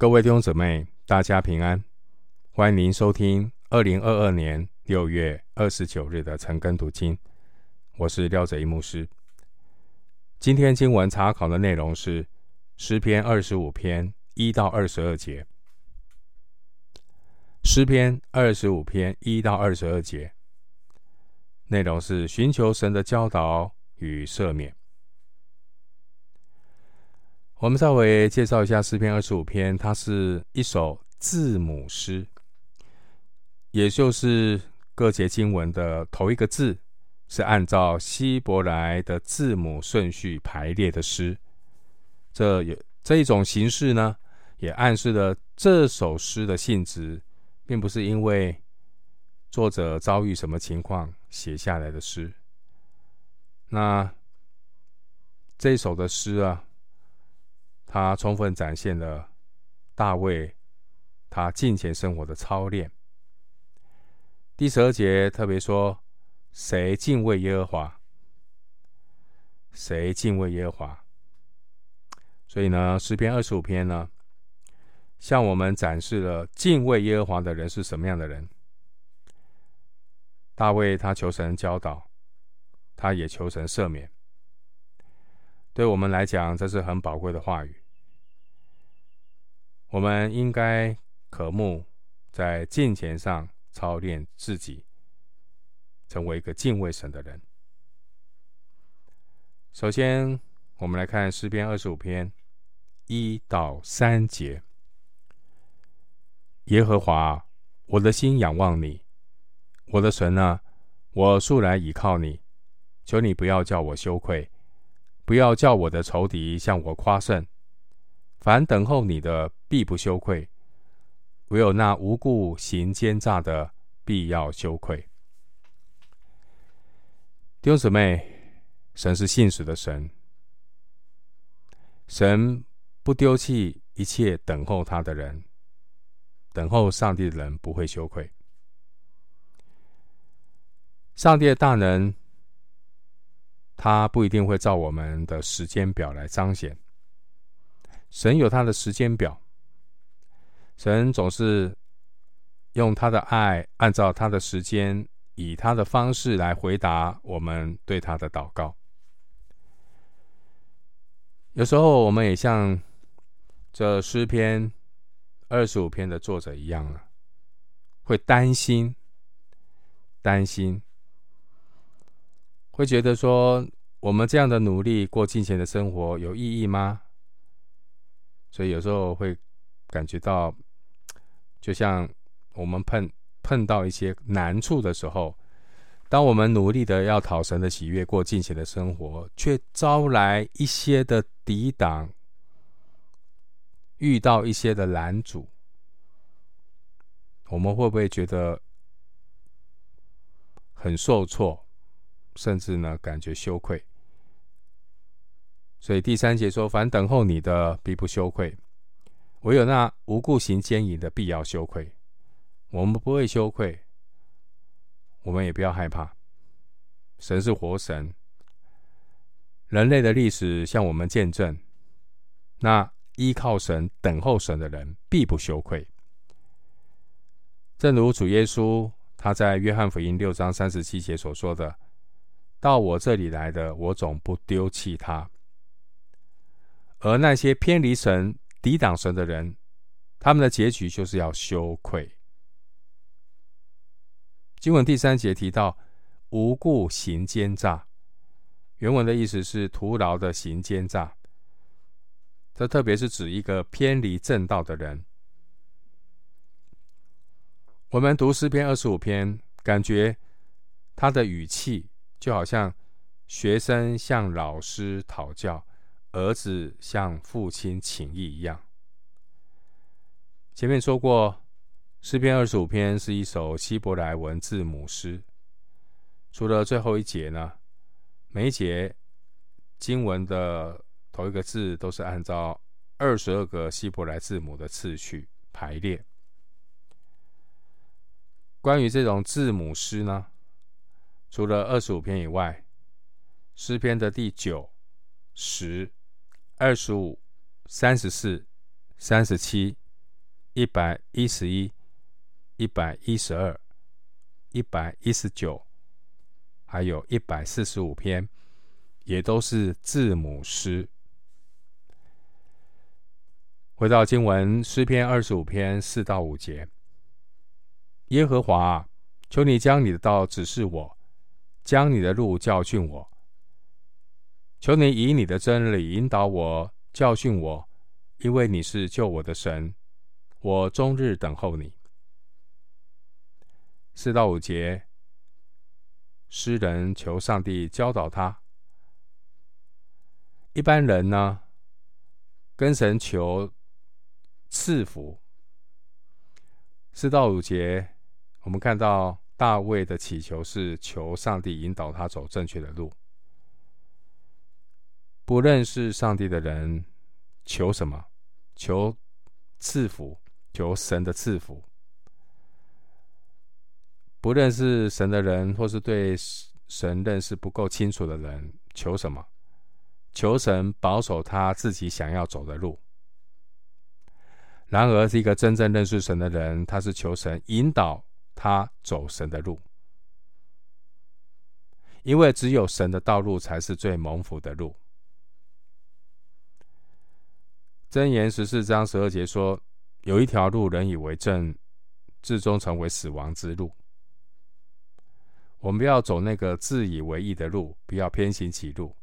各位弟兄姊妹，大家平安！欢迎您收听二零二二年六月二十九日的晨更读经。我是廖哲一牧师。今天经文查考的内容是诗篇二十五篇一到二十二节。诗篇二十五篇一到二十二节，内容是寻求神的教导与赦免。我们稍微介绍一下诗篇二十五篇，它是一首字母诗，也就是各节经文的头一个字是按照希伯来的字母顺序排列的诗。这有这一种形式呢，也暗示了这首诗的性质，并不是因为作者遭遇什么情况写下来的诗。那这首的诗啊。他充分展现了大卫他近前生活的操练。第十二节特别说：“谁敬畏耶和华？谁敬畏耶和华？”所以呢，诗篇二十五篇呢，向我们展示了敬畏耶和华的人是什么样的人。大卫他求神教导，他也求神赦免。对我们来讲，这是很宝贵的话语。我们应该渴慕在敬虔上操练自己，成为一个敬畏神的人。首先，我们来看诗篇二十五篇一到三节：耶和华，我的心仰望你，我的神啊，我素来倚靠你，求你不要叫我羞愧。不要叫我的仇敌向我夸胜，凡等候你的必不羞愧，唯有那无故行奸诈的必要羞愧。弟兄姊妹，神是信实的神，神不丢弃一切等候他的人，等候上帝的人不会羞愧。上帝的大能。他不一定会照我们的时间表来彰显。神有他的时间表，神总是用他的爱，按照他的时间，以他的方式来回答我们对他的祷告。有时候，我们也像这诗篇二十五篇的作者一样啊，会担心，担心。会觉得说，我们这样的努力过金钱的生活有意义吗？所以有时候会感觉到，就像我们碰碰到一些难处的时候，当我们努力的要讨神的喜悦，过敬虔的生活，却招来一些的抵挡，遇到一些的拦阻，我们会不会觉得很受挫？甚至呢，感觉羞愧。所以第三节说：“凡等候你的，必不羞愧；唯有那无故行奸淫的，必要羞愧。”我们不会羞愧，我们也不要害怕。神是活神，人类的历史向我们见证：那依靠神、等候神的人，必不羞愧。正如主耶稣他在约翰福音六章三十七节所说的。到我这里来的，我总不丢弃他。而那些偏离神、抵挡神的人，他们的结局就是要羞愧。经文第三节提到“无故行奸诈”，原文的意思是徒劳的行奸诈。这特别是指一个偏离正道的人。我们读诗篇二十五篇，感觉他的语气。就好像学生向老师讨教，儿子向父亲情谊一样。前面说过，诗篇二十五篇是一首希伯来文字母诗，除了最后一节呢，每一节经文的头一个字都是按照二十二个希伯来字母的次序排列。关于这种字母诗呢，除了二十五篇以外，诗篇的第九、十、二十五、三十四、三十七一百一十一、一百一十二、一百一十九，还有一百四十五篇，也都是字母诗。回到经文，诗篇二十五篇四到五节：耶和华，求你将你的道指示我，将你的路教训我。求你以你的真理引导我，教训我，因为你是救我的神，我终日等候你。四到五节，诗人求上帝教导他。一般人呢，跟神求。赐福。四到五节，我们看到大卫的祈求是求上帝引导他走正确的路。不认识上帝的人求什么？求赐福，求神的赐福。不认识神的人，或是对神认识不够清楚的人，求什么？求神保守他自己想要走的路。然而，是一个真正认识神的人，他是求神引导他走神的路，因为只有神的道路才是最蒙福的路。箴言十四章十二节说：“有一条路，人以为正，至终成为死亡之路。”我们不要走那个自以为义的路，不要偏行己路，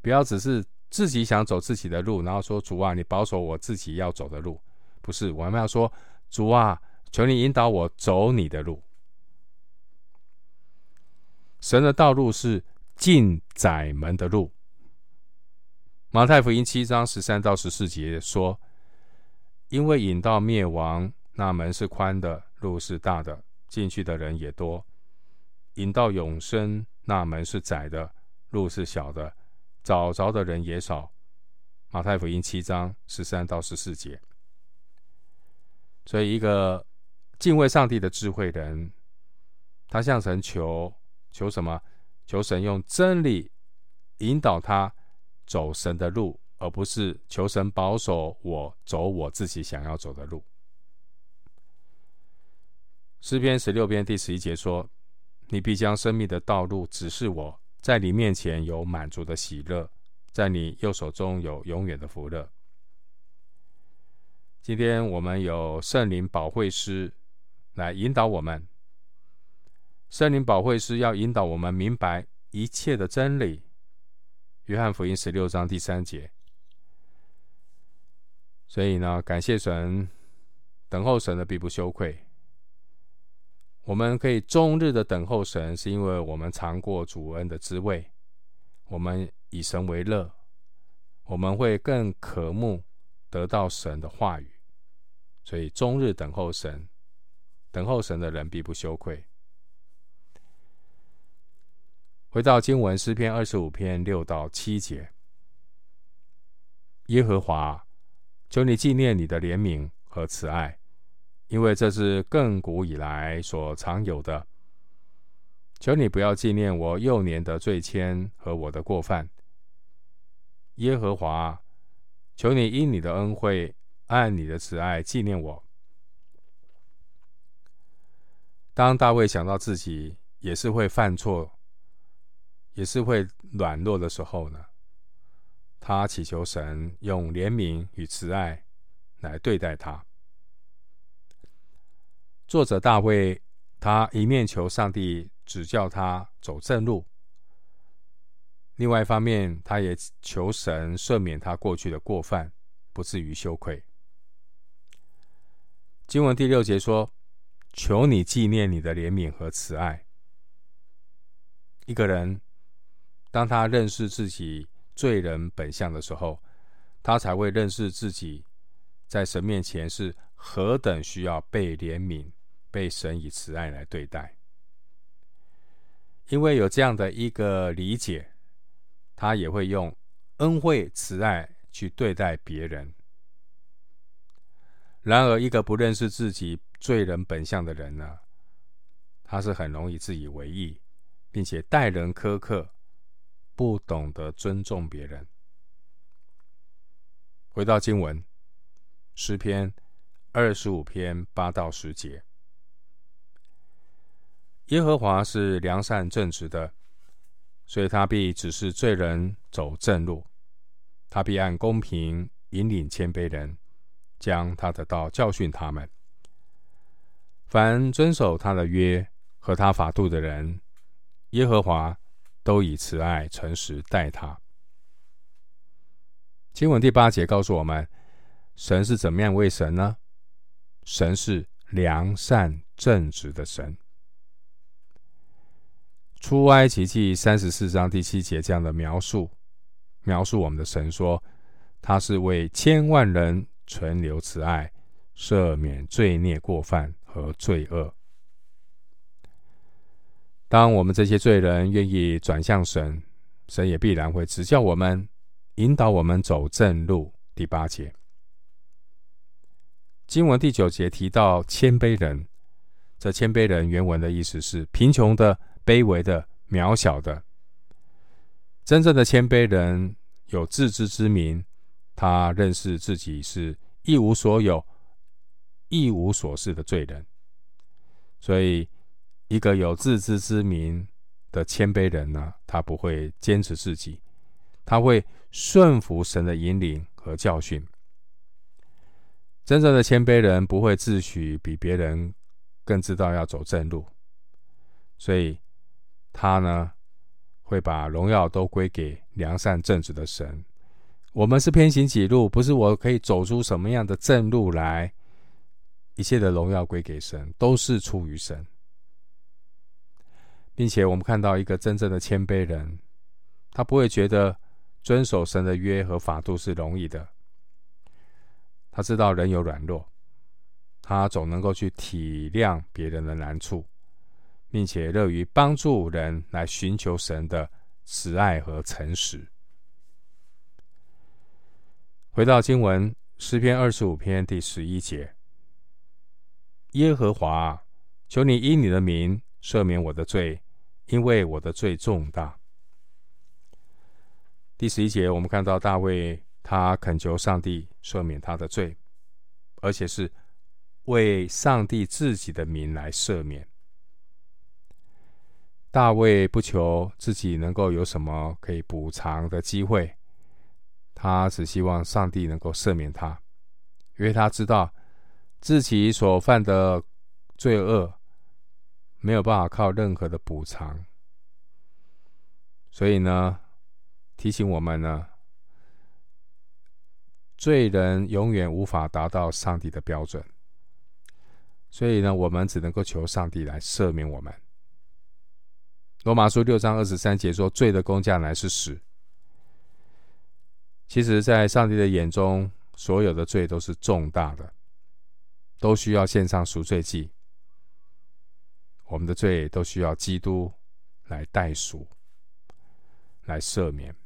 不要只是自己想走自己的路，然后说：“主啊，你保守我自己要走的路。”不是，我们要说，主啊，求你引导我走你的路。神的道路是进窄门的路。马太福音七章十三到十四节说：“因为引到灭亡，那门是宽的，路是大的，进去的人也多；引到永生，那门是窄的，路是小的，找着的人也少。”马太福音七章十三到十四节。所以，一个敬畏上帝的智慧人，他向神求求什么？求神用真理引导他走神的路，而不是求神保守我走我自己想要走的路。诗篇十六篇第十一节说：“你必将生命的道路指示我，在你面前有满足的喜乐，在你右手中有永远的福乐。”今天我们有圣灵保惠师来引导我们，圣灵保惠师要引导我们明白一切的真理。约翰福音十六章第三节。所以呢，感谢神，等候神的必不羞愧。我们可以终日的等候神，是因为我们尝过主恩的滋味，我们以神为乐，我们会更渴慕得到神的话语。所以，终日等候神，等候神的人必不羞愧。回到经文诗篇二十五篇六到七节：耶和华，求你纪念你的怜悯和慈爱，因为这是亘古以来所常有的。求你不要纪念我幼年的罪愆和我的过犯。耶和华，求你因你的恩惠。按你的慈爱纪念我。当大卫想到自己也是会犯错，也是会软弱的时候呢，他祈求神用怜悯与慈爱来对待他。作者大卫，他一面求上帝指教他走正路，另外一方面，他也求神赦免他过去的过犯，不至于羞愧。经文第六节说：“求你纪念你的怜悯和慈爱。”一个人，当他认识自己罪人本相的时候，他才会认识自己在神面前是何等需要被怜悯、被神以慈爱来对待。因为有这样的一个理解，他也会用恩惠慈爱去对待别人。然而，一个不认识自己罪人本相的人呢，他是很容易自以为意，并且待人苛刻，不懂得尊重别人。回到经文，诗篇二十五篇八到十节。耶和华是良善正直的，所以他必指示罪人走正路，他必按公平引领谦卑人，将他的道教训他们。凡遵守他的约和他法度的人，耶和华都以慈爱诚实待他。经文第八节告诉我们，神是怎么样为神呢？神是良善正直的神。出埃及记三十四章第七节这样的描述，描述我们的神说，他是为千万人存留慈爱，赦免罪孽过犯和罪恶。当我们这些罪人愿意转向神，神也必然会指教我们，引导我们走正路。第八节，经文第九节提到谦卑人，这谦卑人原文的意思是贫穷的。卑微的、渺小的，真正的谦卑人有自知之明，他认识自己是一无所有、一无所事的罪人。所以，一个有自知之明的谦卑人呢，他不会坚持自己，他会顺服神的引领和教训。真正的谦卑人不会自诩比别人更知道要走正路，所以。他呢，会把荣耀都归给良善正直的神。我们是偏行己路，不是我可以走出什么样的正路来。一切的荣耀归给神，都是出于神，并且我们看到一个真正的谦卑人，他不会觉得遵守神的约和法度是容易的。他知道人有软弱，他总能够去体谅别人的难处。并且乐于帮助人来寻求神的慈爱和诚实。回到经文，诗篇二十五篇第十一节：耶和华，求你以你的名赦免我的罪，因为我的罪重大。第十一节，我们看到大卫他恳求上帝赦免他的罪，而且是为上帝自己的名来赦免。大卫不求自己能够有什么可以补偿的机会，他只希望上帝能够赦免他，因为他知道自己所犯的罪恶没有办法靠任何的补偿，所以呢，提醒我们呢，罪人永远无法达到上帝的标准，所以呢，我们只能够求上帝来赦免我们。罗马书六章二十三节说：“罪的工价乃是死。”其实，在上帝的眼中，所有的罪都是重大的，都需要献上赎罪祭。我们的罪都需要基督来代赎、来赦免。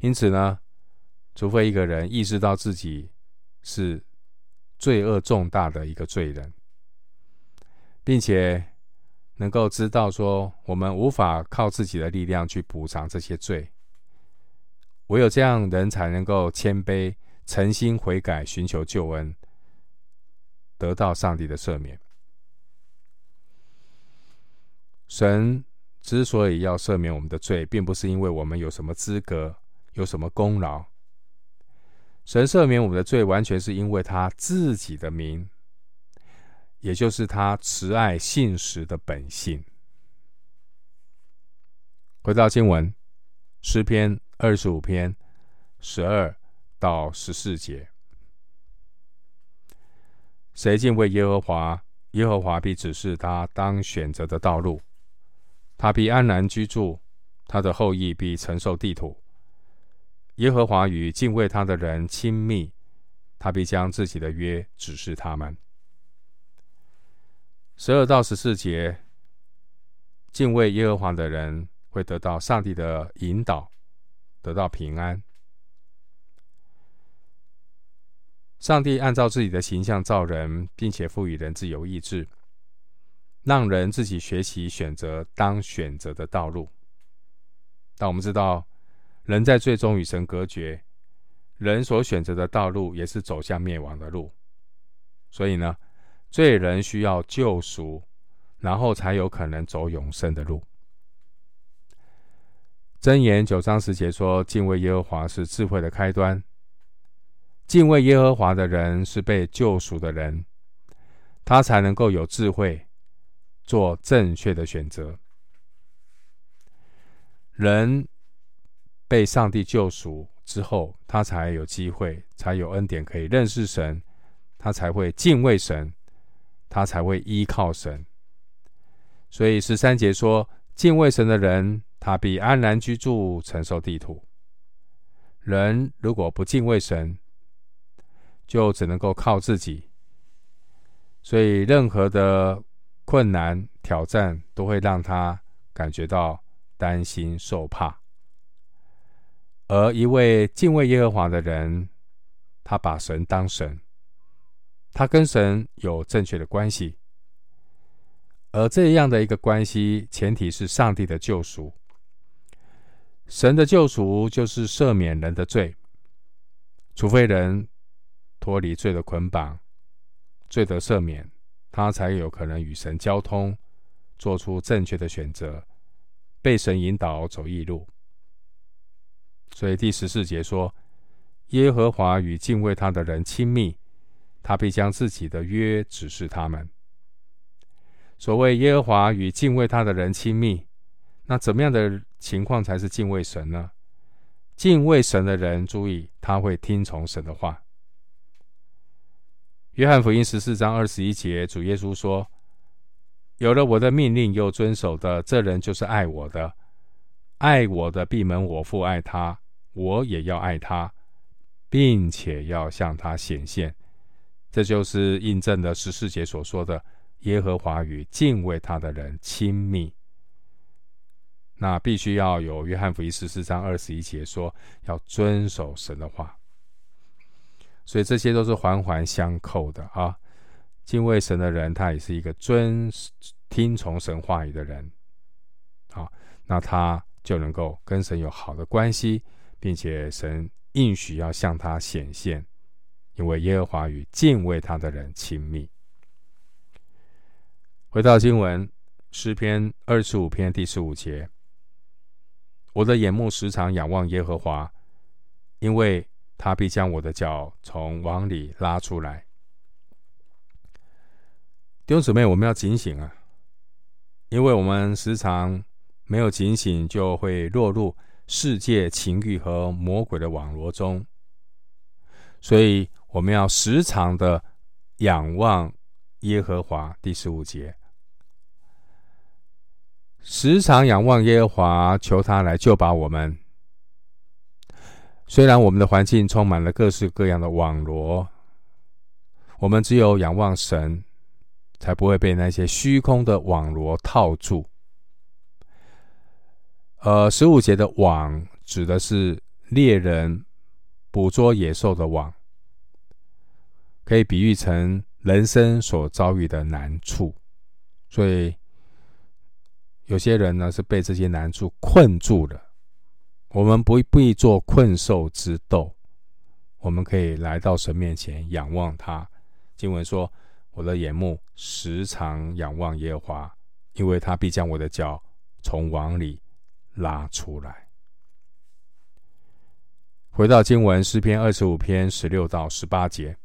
因此呢，除非一个人意识到自己是罪恶重大的一个罪人，并且，能够知道说，我们无法靠自己的力量去补偿这些罪，唯有这样，人才能够谦卑、诚心悔改、寻求救恩，得到上帝的赦免。神之所以要赦免我们的罪，并不是因为我们有什么资格、有什么功劳。神赦免我们的罪，完全是因为他自己的名。也就是他慈爱信实的本性。回到经文，诗篇二十五篇十二到十四节：谁敬畏耶和华，耶和华必指示他当选择的道路，他必安然居住，他的后裔必承受地土。耶和华与敬畏他的人亲密，他必将自己的约指示他们。十二到十四节，敬畏耶和华的人会得到上帝的引导，得到平安。上帝按照自己的形象造人，并且赋予人自由意志，让人自己学习选择当选择的道路。但我们知道，人在最终与神隔绝，人所选择的道路也是走向灭亡的路，所以呢，罪人需要救赎，然后才有可能走永生的路。箴言九章十节说：“敬畏耶和华是智慧的开端。敬畏耶和华的人是被救赎的人，他才能够有智慧，做正确的选择。人被上帝救赎之后，他才有机会，才有恩典可以认识神，他才会敬畏神，他才会依靠神。所以十三节说：敬畏神的人。”他必安然居住，承受地土。人如果不敬畏神，就只能够靠自己。所以，任何的困难挑战都会让他感觉到担心受怕。而一位敬畏耶和华的人，他把神当神，他跟神有正确的关系。而这样的一个关系，前提是上帝的救赎。神的救赎就是赦免人的罪，除非人脱离罪的捆绑，罪得赦免，他才有可能与神交通，做出正确的选择，被神引导走义路。所以第十四节说：“耶和华与敬畏他的人亲密，他必将自己的约指示他们。”所谓耶和华与敬畏他的人亲密。那怎么样的情况才是敬畏神呢？敬畏神的人，注意他会听从神的话。约翰福音十四章二十一节，主耶稣说：“有了我的命令又遵守的，这人就是爱我的。爱我的，必门我父爱他，我也要爱他，并且要向他显现。”这就是印证了十四节所说的：“耶和华与敬畏他的人亲密。”那必须要有约翰福音十四章二十一节说，要遵守神的话，所以这些都是环环相扣的啊。敬畏神的人，他也是一个遵听从神话语的人，好，那他就能够跟神有好的关系，并且神应许要向他显现，因为耶和华与敬畏他的人亲密。回到经文，诗篇二十五篇第十五节。我的眼目时常仰望耶和华，因为他必将我的脚从网里拉出来。弟兄姊妹，我们要警醒啊！因为我们时常没有警醒，就会落入世界情欲和魔鬼的网罗中。所以我们要时常的仰望耶和华。第十五节。时常仰望耶和华，求他来救拔我们。虽然我们的环境充满了各式各样的网罗，我们只有仰望神，才不会被那些虚空的网罗套住。呃，十五节的网指的是猎人捕捉野兽的网，可以比喻成人生所遭遇的难处，所以。有些人呢是被这些难处困住了，我们不必做困兽之斗，我们可以来到神面前仰望他。经文说：“我的眼目时常仰望耶和华，因为他必将我的脚从网里拉出来。”回到经文诗篇二十五篇十六到十八节，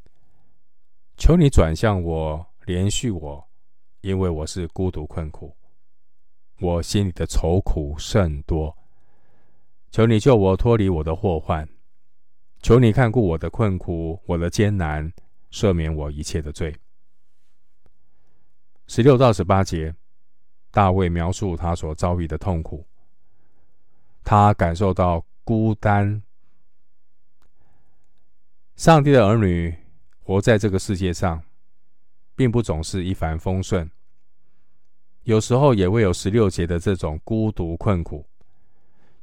求你转向我，怜恤我，因为我是孤独困苦。我心里的愁苦甚多，求你救我脱离我的祸患，求你看顾我的困苦，我的艰难，赦免我一切的罪。十六到十八节，大卫描述他所遭遇的痛苦，他感受到孤单。上帝的儿女活在这个世界上，并不总是一帆风顺。有时候也会有十六节的这种孤独困苦，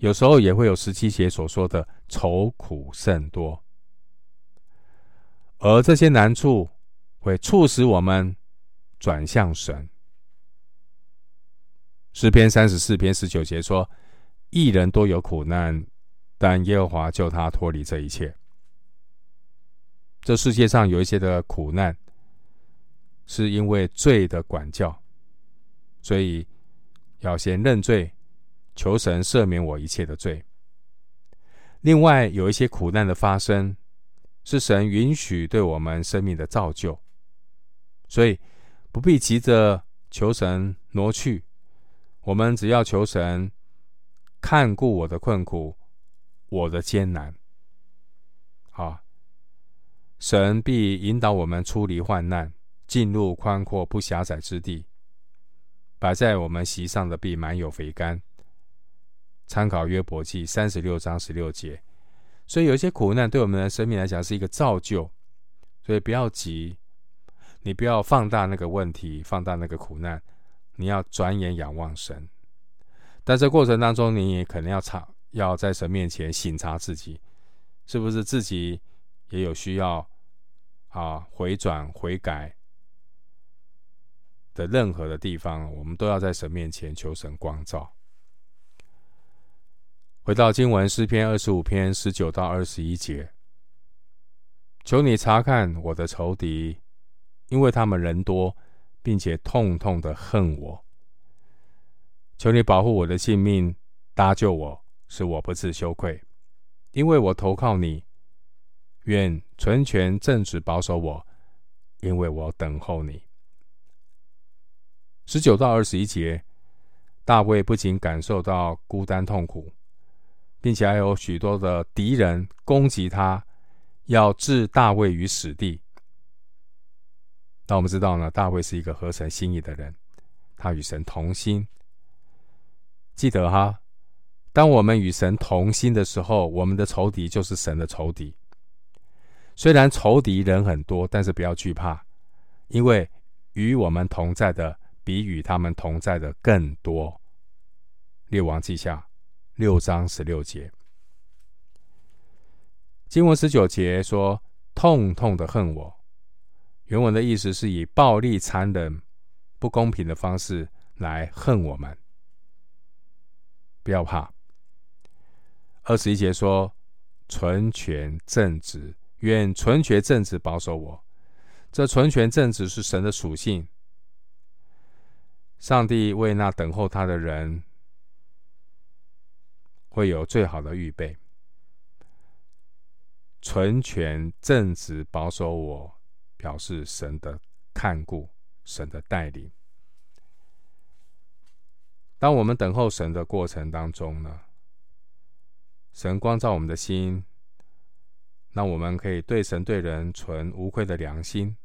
有时候也会有十七节所说的愁苦甚多，而这些难处会促使我们转向神。诗篇三十四篇十九节说：“一人多有苦难，但耶和华救他脱离这一切。”这世界上有一些的苦难，是因为罪的管教，所以要先认罪，求神赦免我一切的罪。另外，有一些苦难的发生，是神允许对我们生命的造就，所以不必急着求神挪去。我们只要求神看顾我的困苦，我的艰难。好，神必引导我们出离患难，进入宽阔不狭窄之地。摆在我们席上的必满有肥甘。参考约伯记三十六章十六节，所以有一些苦难对我们的生命来讲是一个造就，所以不要急，你不要放大那个问题，放大那个苦难，你要转眼仰望神。但这过程当中，你也可能要查，要在神面前省察自己，是不是自己也有需要啊回转悔改的任何的地方，我们都要在神面前求神光照。回到经文诗篇二十五篇十九到二十一节，求你查看我的仇敌，因为他们人多，并且痛痛的恨我。求你保护我的性命，搭救我，使我不自羞愧，因为我投靠你。愿纯全正直保守我，因为我等候你。十九到二十一节，大卫不仅感受到孤单痛苦。并且还有许多的敌人攻击他，要置大卫于死地。那我们知道呢，大卫是一个合神心意的人，他与神同心。记得哈，当我们与神同心的时候，我们的仇敌就是神的仇敌。虽然仇敌人很多，但是不要惧怕，因为与我们同在的比与他们同在的更多。列王记下。六章十六节，经文十九节说：“痛痛的恨我。”原文的意思是以暴力、残忍、不公平的方式来恨我们。不要怕。二十一节说：“纯全正直，愿纯全正直保守我。”这纯全正直是神的属性。上帝为那等候他的人。会有最好的预备，纯全正直保守我，表示神的看顾，神的带领。当我们等候神的过程当中呢，神光照我们的心，那我们可以对神对人存无愧的良心。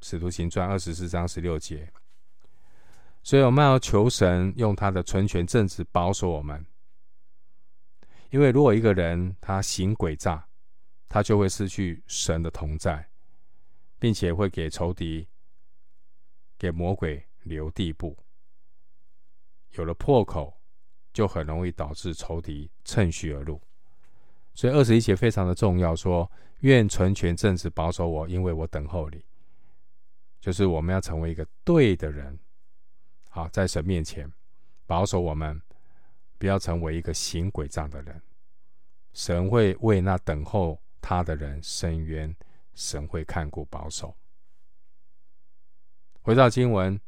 使徒行传二十四章十六节。所以我们要求神用他的纯全正直保守我们。因为如果一个人他行诡诈，他就会失去神的同在，并且会给仇敌、给魔鬼留地步。有了破口，就很容易导致仇敌趁虚而入。所以二十一节非常的重要，说愿纯全正直保守我，因为我等候你。就是我们要成为一个对的人，好，在神面前保守我们。不要成为一个行诡诈的人，神会为那等候他的人伸冤，神会看顾保守。回到经文，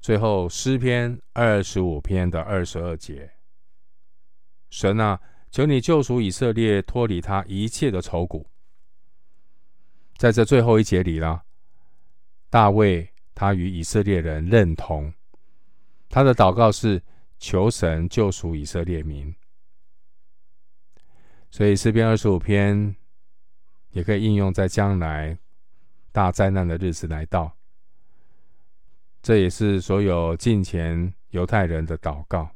最后诗篇二十五篇的二十二节，神啊，求你救赎以色列，脱离他一切的愁苦。在这最后一节里呢，大卫他与以色列人认同，他的祷告是。求神救赎以色列民，所以诗篇二十五篇也可以应用在将来大灾难的日子来到。这也是所有近前犹太人的祷告。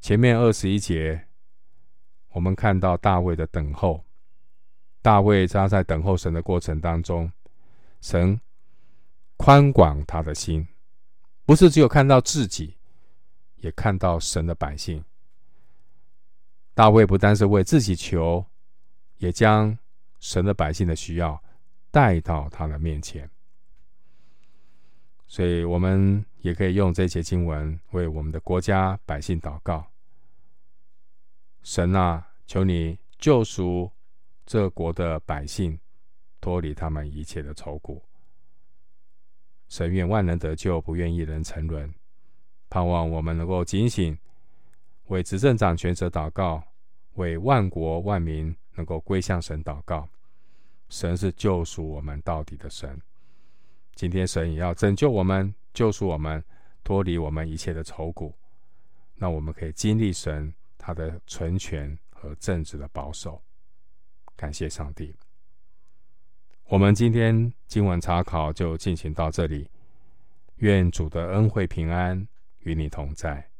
前面二十一节，我们看到大卫的等候，大卫他在等候神的过程当中，神宽广他的心，不是只有看到自己。也看到神的百姓，大卫不单是为自己求，也将神的百姓的需要带到他的面前。所以，我们也可以用这些经文为我们的国家百姓祷告：神啊，求你救赎这国的百姓，脱离他们一切的愁苦，神愿万能得救，不愿一人沉沦。盼望我们能够警醒，为执政掌权者祷告，为万国万民能够归向神祷告。神是救赎我们到底的神。今天神也要拯救我们，救赎我们，脱离我们一切的愁苦。那我们可以经历神他的存全和正直的保守。感谢上帝。我们今天经文查考就进行到这里，愿主的恩惠平安与你同在。